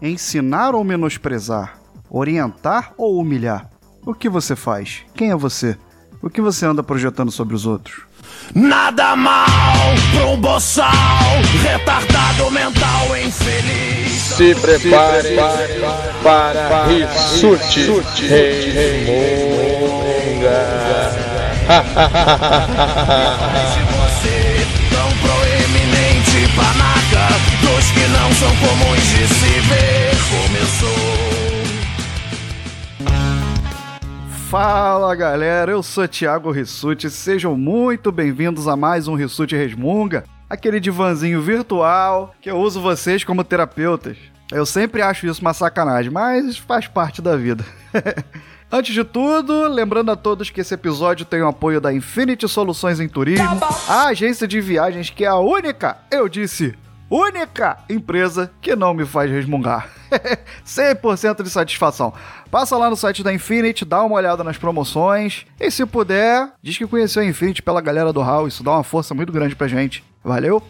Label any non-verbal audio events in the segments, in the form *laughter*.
Ensinar ou menosprezar? Orientar ou humilhar? O que você faz? Quem é você? O que você anda projetando sobre os outros? Nada mal pra um boçal, retardado mental infeliz. Se prepare, para, para Rissuti *laughs* Se você tão proeminente dos que não são comuns de se ver, começou. Fala galera, eu sou Thiago Rissuti, sejam muito bem-vindos a mais um Rissuti Resmunga, aquele divanzinho virtual que eu uso vocês como terapeutas. Eu sempre acho isso uma sacanagem, mas faz parte da vida. *laughs* Antes de tudo, lembrando a todos que esse episódio tem o apoio da Infinity Soluções em Turismo, a agência de viagens que é a única, eu disse, única empresa que não me faz resmungar. *laughs* 100% de satisfação. Passa lá no site da Infinity, dá uma olhada nas promoções e se puder, diz que conheceu a Infinity pela galera do Hall, isso dá uma força muito grande pra gente. Valeu?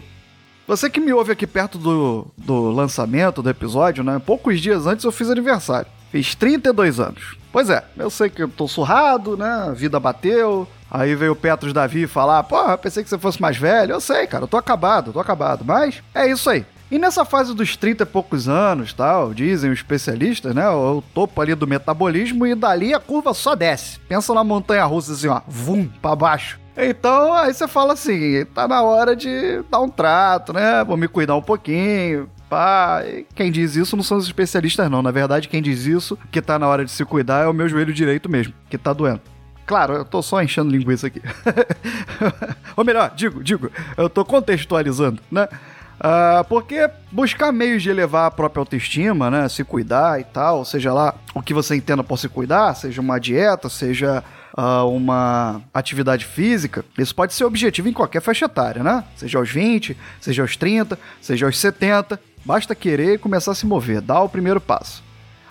Você que me ouve aqui perto do, do lançamento do episódio, né? Poucos dias antes eu fiz aniversário. Fiz 32 anos. Pois é, eu sei que eu tô surrado, né? A vida bateu. Aí veio o Petros Davi falar: Porra, pensei que você fosse mais velho. Eu sei, cara, eu tô acabado, tô acabado. Mas é isso aí. E nessa fase dos 30 e poucos anos, tal, dizem os especialistas, né? O topo ali do metabolismo e dali a curva só desce. Pensa na montanha russa assim, ó, vum, pra baixo. Então, aí você fala assim, tá na hora de dar um trato, né? Vou me cuidar um pouquinho. Pá, quem diz isso não são os especialistas, não. Na verdade, quem diz isso, que tá na hora de se cuidar, é o meu joelho direito mesmo, que tá doendo. Claro, eu tô só enchendo linguiça aqui. *laughs* Ou melhor, digo, digo, eu tô contextualizando, né? Ah, porque buscar meios de elevar a própria autoestima, né? Se cuidar e tal, seja lá o que você entenda por se cuidar, seja uma dieta, seja ah, uma atividade física, isso pode ser objetivo em qualquer faixa etária, né? Seja aos 20, seja aos 30, seja aos 70. Basta querer e começar a se mover, dar o primeiro passo.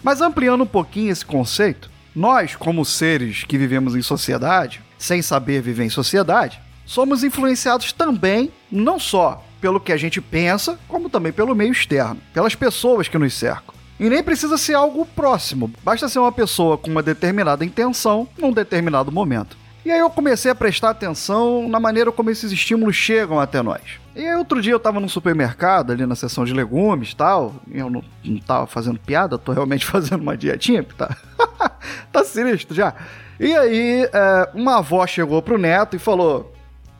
Mas ampliando um pouquinho esse conceito, nós, como seres que vivemos em sociedade, sem saber viver em sociedade, somos influenciados também, não só pelo que a gente pensa, como também pelo meio externo, pelas pessoas que nos cercam. E nem precisa ser algo próximo, basta ser uma pessoa com uma determinada intenção num determinado momento. E aí eu comecei a prestar atenção na maneira como esses estímulos chegam até nós. E aí outro dia eu tava num supermercado, ali na seção de legumes e tal, e eu não, não tava fazendo piada, tô realmente *laughs* fazendo uma dietinha, porque tá, *laughs* tá sinistro já. E aí é, uma avó chegou pro neto e falou,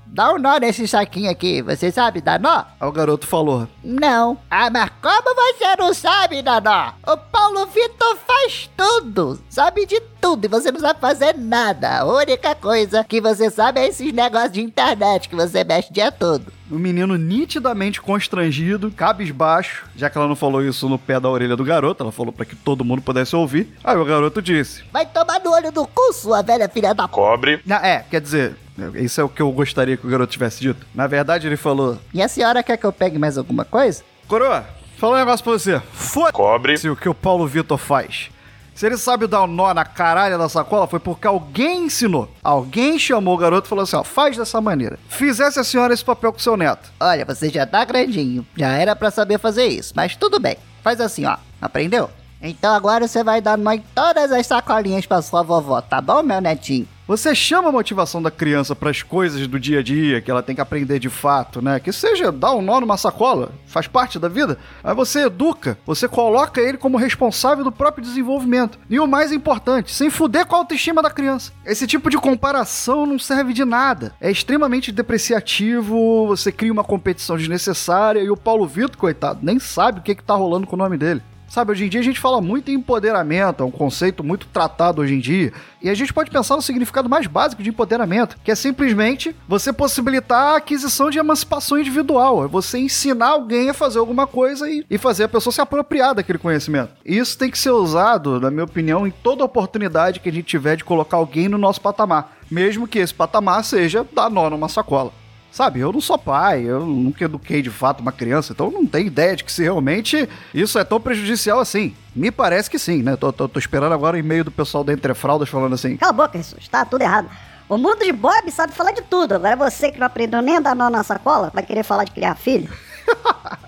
Dá um nó nesse saquinho aqui, você sabe dar nó? aí o garoto falou, Não. Ah, mas como você não sabe dar nó? O Paulo Vitor faz tudo, sabe de tudo e você não sabe fazer nada. A única coisa que você sabe é esses negócios de internet que você mexe o dia todo. O menino nitidamente constrangido, cabisbaixo, já que ela não falou isso no pé da orelha do garoto, ela falou pra que todo mundo pudesse ouvir. Aí o garoto disse, Vai tomar no olho do cu, sua velha filha da. Cobre. "Na- é, quer dizer, isso é o que eu gostaria que o garoto tivesse dito. Na verdade ele falou, E a senhora quer que eu pegue mais alguma coisa? Coroa, fala um negócio pra você. Foda-se Cobre. o que o Paulo Vitor faz. Se ele sabe dar um nó na caralha da sacola, foi porque alguém ensinou. Alguém chamou o garoto e falou assim: ó, faz dessa maneira. Fizesse a senhora esse papel com seu neto. Olha, você já tá grandinho, já era pra saber fazer isso, mas tudo bem. Faz assim, ó. Aprendeu? Então agora você vai dar nó em todas as sacolinhas pra sua vovó, tá bom, meu netinho? Você chama a motivação da criança para as coisas do dia a dia, que ela tem que aprender de fato, né? Que seja dar um nó numa sacola, faz parte da vida. Aí você educa, você coloca ele como responsável do próprio desenvolvimento. E o mais importante, sem fuder com a autoestima da criança. Esse tipo de comparação não serve de nada. É extremamente depreciativo, você cria uma competição desnecessária e o Paulo Vitor, coitado, nem sabe o que, que tá rolando com o nome dele. Sabe, hoje em dia a gente fala muito em empoderamento, é um conceito muito tratado hoje em dia. E a gente pode pensar no significado mais básico de empoderamento, que é simplesmente você possibilitar a aquisição de emancipação individual. É você ensinar alguém a fazer alguma coisa e, e fazer a pessoa se apropriar daquele conhecimento. E isso tem que ser usado, na minha opinião, em toda oportunidade que a gente tiver de colocar alguém no nosso patamar. Mesmo que esse patamar seja dar nó numa sacola. Sabe, eu não sou pai, eu nunca eduquei de fato uma criança, então não tenho ideia de que se realmente isso é tão prejudicial assim. Me parece que sim, né? Tô, tô- tô esperando agora o e-mail do pessoal da Entre Fraldas falando assim. Cala a boca, Jesus, tá tudo errado. O mundo de Bob sabe falar de tudo. Agora você que não aprendeu nem a dar nó na sacola, vai querer falar de criar filho? *laughs*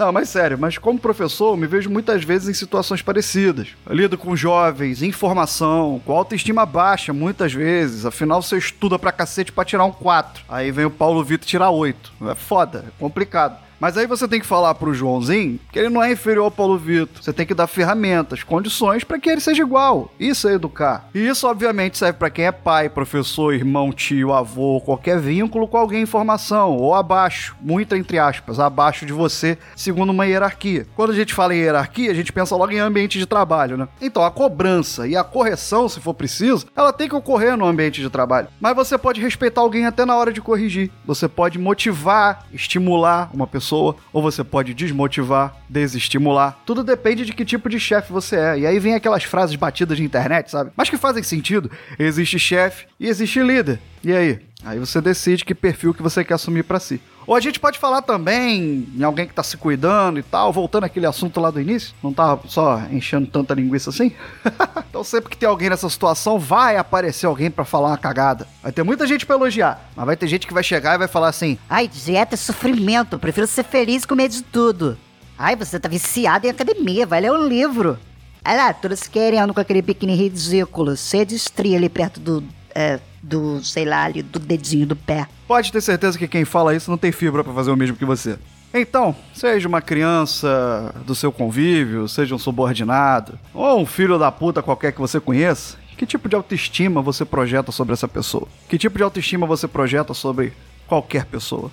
Não, mas sério, mas como professor, eu me vejo muitas vezes em situações parecidas. Eu lido com jovens, informação, com autoestima baixa, muitas vezes. Afinal, você estuda pra cacete pra tirar um 4. Aí vem o Paulo Vitor tirar 8. É foda, é complicado. Mas aí você tem que falar pro Joãozinho que ele não é inferior ao Paulo Vitor. Você tem que dar ferramentas, condições para que ele seja igual. Isso é educar. E isso, obviamente, serve para quem é pai, professor, irmão, tio, avô, qualquer vínculo com alguém em formação, ou abaixo, muito entre aspas, abaixo de você, segundo uma hierarquia. Quando a gente fala em hierarquia, a gente pensa logo em ambiente de trabalho, né? Então, a cobrança e a correção, se for preciso, ela tem que ocorrer no ambiente de trabalho. Mas você pode respeitar alguém até na hora de corrigir. Você pode motivar, estimular uma pessoa pessoa, ou você pode desmotivar, desestimular. Tudo depende de que tipo de chefe você é. E aí vem aquelas frases batidas de internet, sabe? Mas que fazem sentido. Existe chefe e existe líder. E aí? Aí você decide que perfil que você quer assumir para si. Ou a gente pode falar também em alguém que tá se cuidando e tal, voltando aquele assunto lá do início, não tava só enchendo tanta linguiça assim? *laughs* então sempre que tem alguém nessa situação, vai aparecer alguém para falar uma cagada. Vai ter muita gente pra elogiar, mas vai ter gente que vai chegar e vai falar assim: Ai, dieta é sofrimento, prefiro ser feliz com medo de tudo. Ai, você tá viciado em academia, vai ler um livro. Olha lá, todos querendo com aquele biquíni ridículo, cheio de estria ali perto do é, do, sei lá, ali, do dedinho do pé. Pode ter certeza que quem fala isso não tem fibra para fazer o mesmo que você. Então, seja uma criança do seu convívio, seja um subordinado, ou um filho da puta qualquer que você conheça, que tipo de autoestima você projeta sobre essa pessoa? Que tipo de autoestima você projeta sobre qualquer pessoa?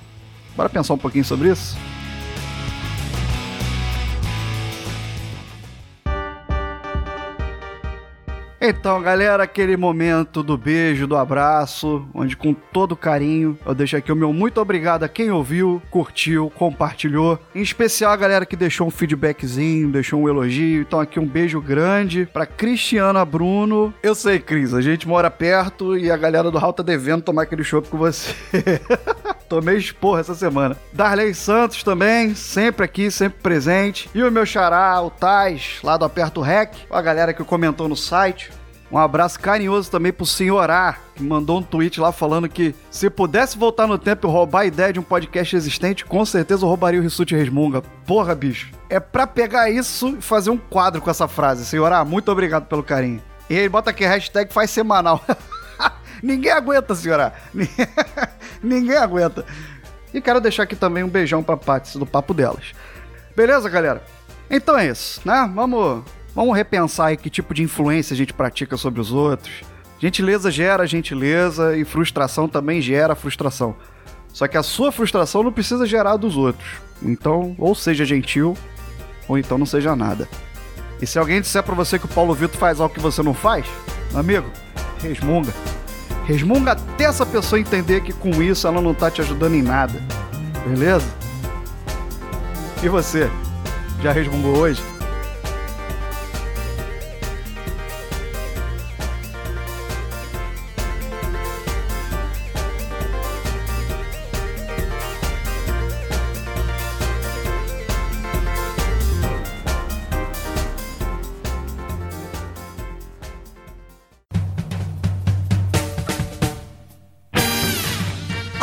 Bora pensar um pouquinho sobre isso? Então, galera, aquele momento do beijo, do abraço, onde com todo carinho eu deixo aqui o meu muito obrigado a quem ouviu, curtiu, compartilhou. Em especial a galera que deixou um feedbackzinho, deixou um elogio. Então, aqui um beijo grande pra Cristiana Bruno. Eu sei, Cris, a gente mora perto e a galera do Hall tá devendo tomar aquele chopp com você. *laughs* Tomei esporra essa semana. Darley Santos também, sempre aqui, sempre presente. E o meu xará, o Tais, lá do Aperto Rec. A galera que comentou no site. Um abraço carinhoso também pro senhorá, que mandou um tweet lá falando que se pudesse voltar no tempo e roubar a ideia de um podcast existente, com certeza eu roubaria o Rissuti Resmunga. Porra, bicho. É pra pegar isso e fazer um quadro com essa frase. Senhorá, muito obrigado pelo carinho. E aí, bota aqui, hashtag faz semanal. *laughs* Ninguém aguenta, senhora. Ninguém aguenta. E quero deixar aqui também um beijão pra Patsy do papo delas. Beleza, galera? Então é isso, né? Vamos, vamos repensar aí que tipo de influência a gente pratica sobre os outros. Gentileza gera gentileza e frustração também gera frustração. Só que a sua frustração não precisa gerar dos outros. Então, ou seja gentil, ou então não seja nada. E se alguém disser para você que o Paulo Vitor faz algo que você não faz, amigo, resmunga. Resmunga até essa pessoa entender que com isso ela não tá te ajudando em nada. Beleza? E você? Já resmungou hoje?